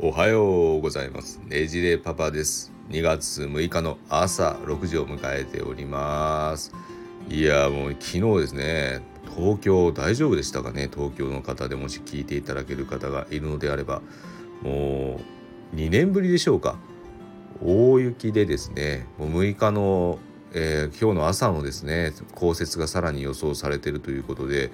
おはようございます。ねじれパパです。2月6日の朝6時を迎えております。いやもう昨日ですね東京大丈夫でしたかね？東京の方でもし聞いていただける方がいるのであればもう2年ぶりでしょうか？大雪でですねもう6日の、えー、今日の朝のですね降雪がさらに予想されているということで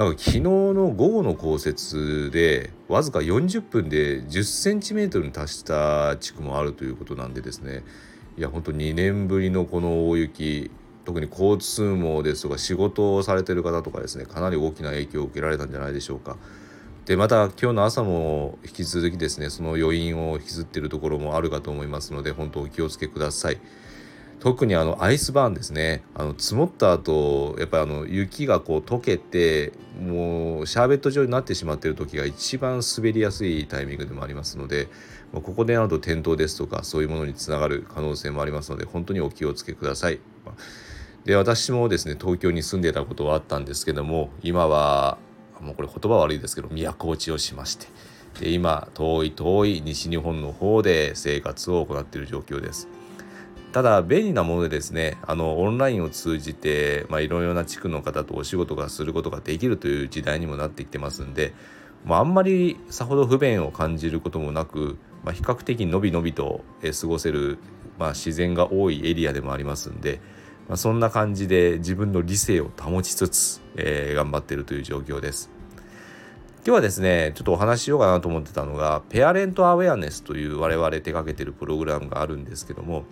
なんか昨日の午後の降雪でわずか40分で10センチメートルに達した地区もあるということなんでですねいや本当2年ぶりのこの大雪特に交通網ですとか仕事をされてる方とかですねかなり大きな影響を受けられたんじゃないでしょうか。でまた今日の朝も引き続きですねその余韻を引きずっているところもあるかと思いますので本当お気をつけください。特にあのアイスバーンですねあの積もった後やっぱりあの雪がこう溶けてもうシャーベット状になってしまっている時が一番滑りやすいタイミングでもありますのでここでなると転倒ですとかそういうものにつながる可能性もありますので本当にお気をつけください。で私もですね東京に住んでたことはあったんですけども今はもうこれ言葉悪いですけど都落ちをしましてで今遠い遠い西日本の方で生活を行っている状況です。ただ便利なものでですねあのオンラインを通じて、まあ、いろいろな地区の方とお仕事がすることができるという時代にもなってきてますんで、まあ、あんまりさほど不便を感じることもなく、まあ、比較的のびのびと過ごせる、まあ、自然が多いエリアでもありますんで、まあ、そんな感じで自分の理性を保ちつつ、えー、頑張ってるという状況です。今日はですねちょっとお話ししようかなと思ってたのがペアレントアウェアネスという我々手掛けてるプログラムがあるんですけども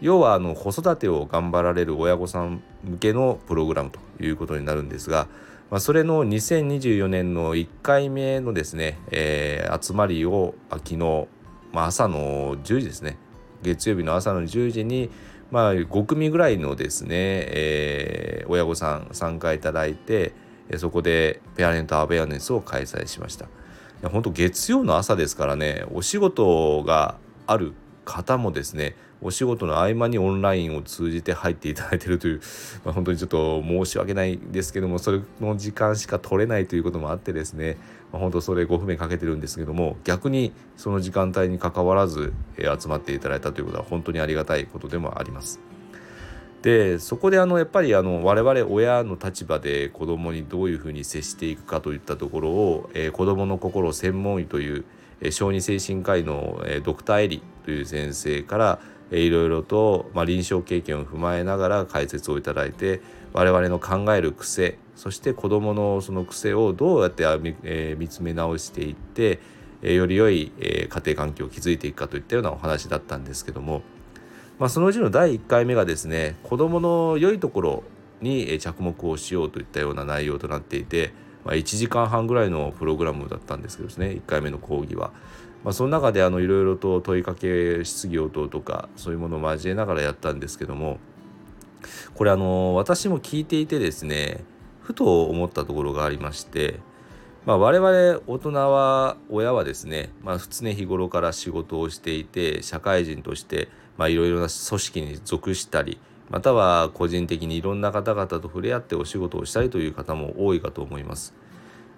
要はあの子育てを頑張られる親御さん向けのプログラムということになるんですが、まあ、それの2024年の1回目のですね、えー、集まりを昨日、まあ、朝の10時ですね月曜日の朝の10時に、まあ、5組ぐらいのですね、えー、親御さん参加いただいてそこでペアレントアウェアネスを開催しました。本当月曜の朝ですからねお仕事がある方もですねお仕事の合間にオンラインを通じて入っていただいているという、まあ、本当にちょっと申し訳ないですけどもそれの時間しか取れないということもあってですね、まあ、本当それご不便かけてるんですけども逆にその時間帯にかかわらず、え集まっていただいたということは本当にありがたいことでもあります。でそこであのやっぱりあの我々親の立場で子どもにどういうふうに接していくかといったところを、えー、子どもの心専門医という小児精神科医のドクターエリという先生からいろいろと、まあ、臨床経験を踏まえながら解説をいただいて我々の考える癖そして子どものその癖をどうやって,、えー、見つめ直していって、えー、より良い、えー、家庭環境を築いていくかといったようなお話だったんですけども、まあ、そのうちの第1回目がですね子どもの良いところに着目をしようといったような内容となっていてまあ、1時間半ぐらいのプログラムだったんですけどですね1回目の講義は。まあ、その中であのいろいろと問いかけ質疑応答とかそういうものを交えながらやったんですけどもこれあの私も聞いていてですねふと思ったところがありまして、まあ、我々大人は親はですね、まあ、常日頃から仕事をしていて社会人としていろいろな組織に属したりまたは個人的にいろんな方々と触れ合ってお仕事をしたいという方も多いかと思います。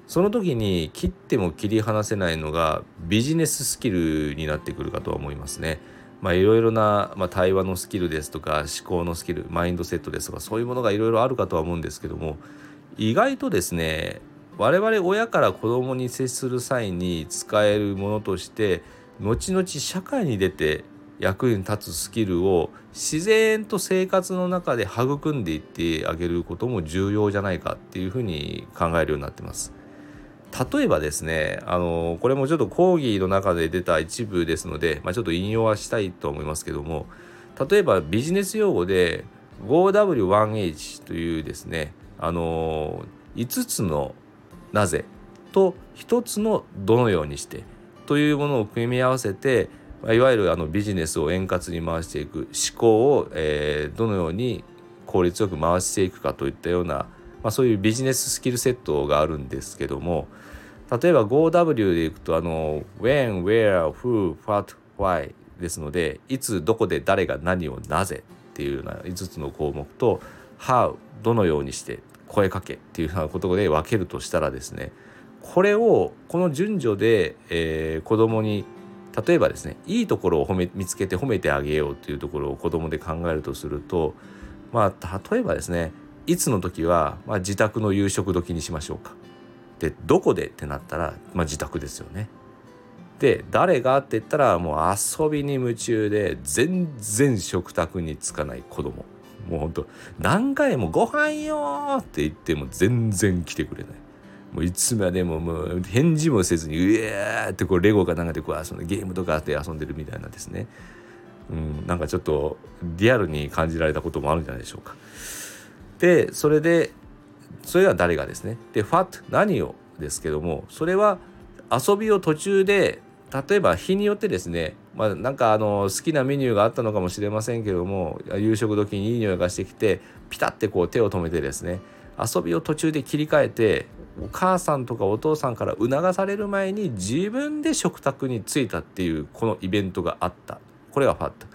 その時に切っても切り離せないのがビジネススキルになってくるかとは思いますね。まあいろいろな、まあ、対話のスキルですとか思考のスキルマインドセットですとかそういうものがいろいろあるかとは思うんですけども意外とですね我々親から子供に接する際に使えるものとして後々社会に出て役に立つスキルを自然と生活の中で育んでいってあげることも重要じゃないかっていうふうに考えるようになってます。例えばですねあのこれもちょっと講義の中で出た一部ですので、まあ、ちょっと引用はしたいと思いますけども例えばビジネス用語で 5W1H というですねあの5つのなぜと1つのどのようにしてというものを組み合わせていわゆるあのビジネスを円滑に回していく思考を、えー、どのように効率よく回していくかといったような、まあ、そういうビジネススキルセットがあるんですけども例えば 5W でいくとあの When, Where, Who, What, Why ですのでいつどこで誰が何をなぜっていうような5つの項目と How どのようにして声かけっていうようなことで分けるとしたらですねこれをこの順序で、えー、子供に例えばですねいいところを褒め見つけて褒めてあげようっていうところを子供で考えるとするとまあ例えばですねいつの時は、まあ、自宅の夕食時にしましょうか。でどこでってなったら、まあ、自宅ですよね。で誰がって言ったらもう遊びに夢中で全然食卓につかない子供もうほんと何回も「ご飯よ!」って言っても全然来てくれないもういつまでももう返事もせずにうえーってこうレゴかなんかでこう遊んでゲームとかで遊んでるみたいなですね。うんなんかちょっとリアルに感じられたこともあるんじゃないでしょうか。でそれでそれは誰がですね。でファット何をですけどもそれは遊びを途中で例えば日によってですねまあ、なんかあの好きなメニューがあったのかもしれませんけども夕食時にいい匂いがしてきてピタッてこう手を止めてですね遊びを途中で切り替えてお母さんとかお父さんから促される前に自分で食卓に着いたっていうこのイベントがあったこれがファット。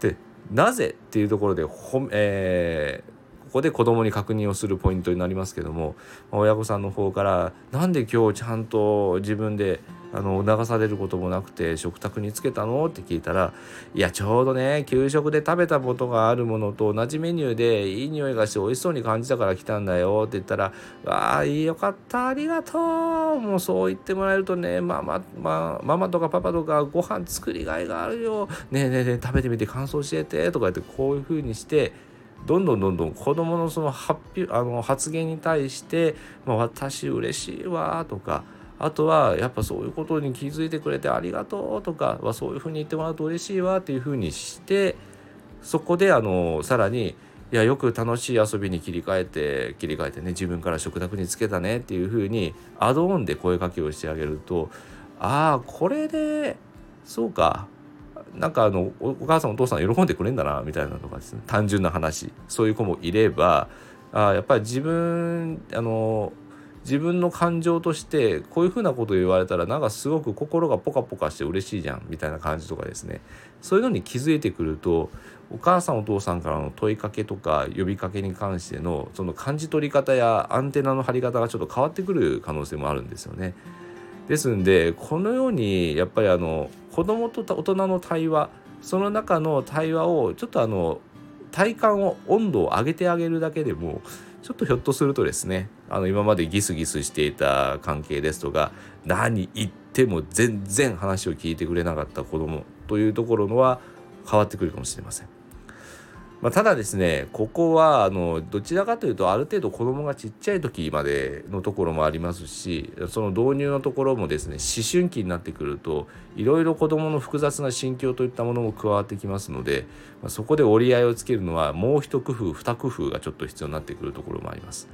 でなぜっていうところでほ、えーここで子供に確認をするポイントになりますけども親御さんの方から「なんで今日ちゃんと自分であの促されることもなくて食卓につけたの？って聞いたらいやちょうどね給食で食べたことがあるものと同じメニューでいい匂いがして美味しそうに感じたから来たんだよ。って言ったら「わあよかったありがとう。もうそう言ってもらえるとねママ,、まあ、ママとかパパとかご飯作りがいがあるよ。ねえねえねえ食べてみて感想教えて」とか言ってこういうふうにしてどんどんどんどん子どものその発表あの発言に対して「まあ、私嬉しいわ」とか「あとはやっぱそういうことに気づいてくれてありがとうとかはそういうふうに言ってもらうと嬉しいわっていうふうにしてそこであのさらにいやよく楽しい遊びに切り替えて切り替えてね自分から食卓につけたねっていうふうにアドオンで声かけをしてあげるとああこれでそうかなんかあのお母さんお父さん喜んでくれんだなみたいなとかですね。単純な話。そういう子もいればあやっぱり自分あの自分の感情としてこういうふうなこと言われたらなんかすごく心がポカポカして嬉しいじゃんみたいな感じとかですね。そういうのに気づいてくるとお母さんお父さんからの問いかけとか呼びかけに関してのその感じ取り方やアンテナの張り方がちょっと変わってくる可能性もあるんですよね。ですんでこのようにやっぱりあの子供と大人の対話その中の対話をちょっとあの体感を温度を上げてあげるだけでもちょっとひょっとするとですねあの今までギスギスしていた関係ですとか何言っても全然話を聞いてくれなかった子供というところのは変わってくるかもしれません。まあ、ただですねここはあのどちらかというとある程度子どもがちっちゃい時までのところもありますしその導入のところもですね思春期になってくるといろいろ子どもの複雑な心境といったものも加わってきますので、まあ、そこで折り合いをつけるのはもう一工夫二工夫がちょっと必要になってくるところもあります。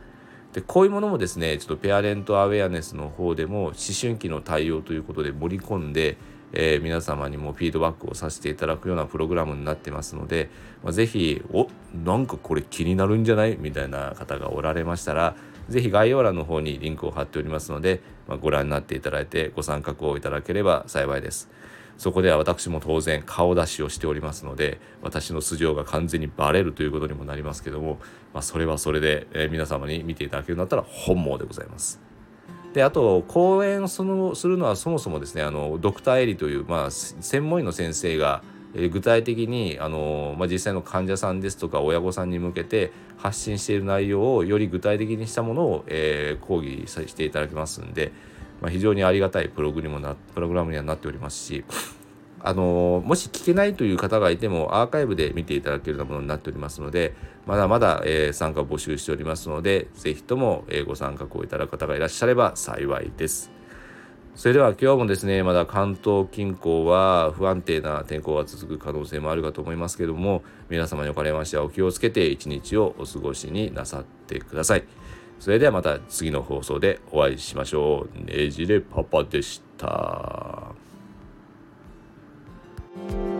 でこういうものもですねちょっとペアレントアウェアネスの方でも思春期の対応ということで盛り込んでえー、皆様にもフィードバックをさせていただくようなプログラムになってますので、まあ、ぜひおなんかこれ気になるんじゃない？みたいな方がおられましたらぜひ概要欄の方にリンクを貼っておりますので、まあ、ご覧になっていただいてご参画をいただければ幸いです。そこでは私も当然顔出しをしておりますので私の素性が完全にバレるということにもなりますけども、まあ、それはそれで、え、皆様に見ていただけるようになったら本望でございます。であと講演そのするのはそもそもですねあのドクターエリという、まあ、専門医の先生が具体的にあの、まあ、実際の患者さんですとか親御さんに向けて発信している内容をより具体的にしたものを、えー、講義させていただきますんで、まあ、非常にありがたいプログラムなプログラムにはなっておりますしあのもし聞けないという方がいてもアーカイブで見ていただけるようなものになっておりますのでまだまだ、えー、参加を募集しておりますので是非とも、えー、ご参加をいただく方がいらっしゃれば幸いです。それでは今日もですねまだ関東近郊は不安定な天候が続く可能性もあるかと思いますけども皆様におかれましてはお気をつけて一日をお過ごしになさってください。それではまた次の放送でお会いしましょう。ねじれパパでした。Bye.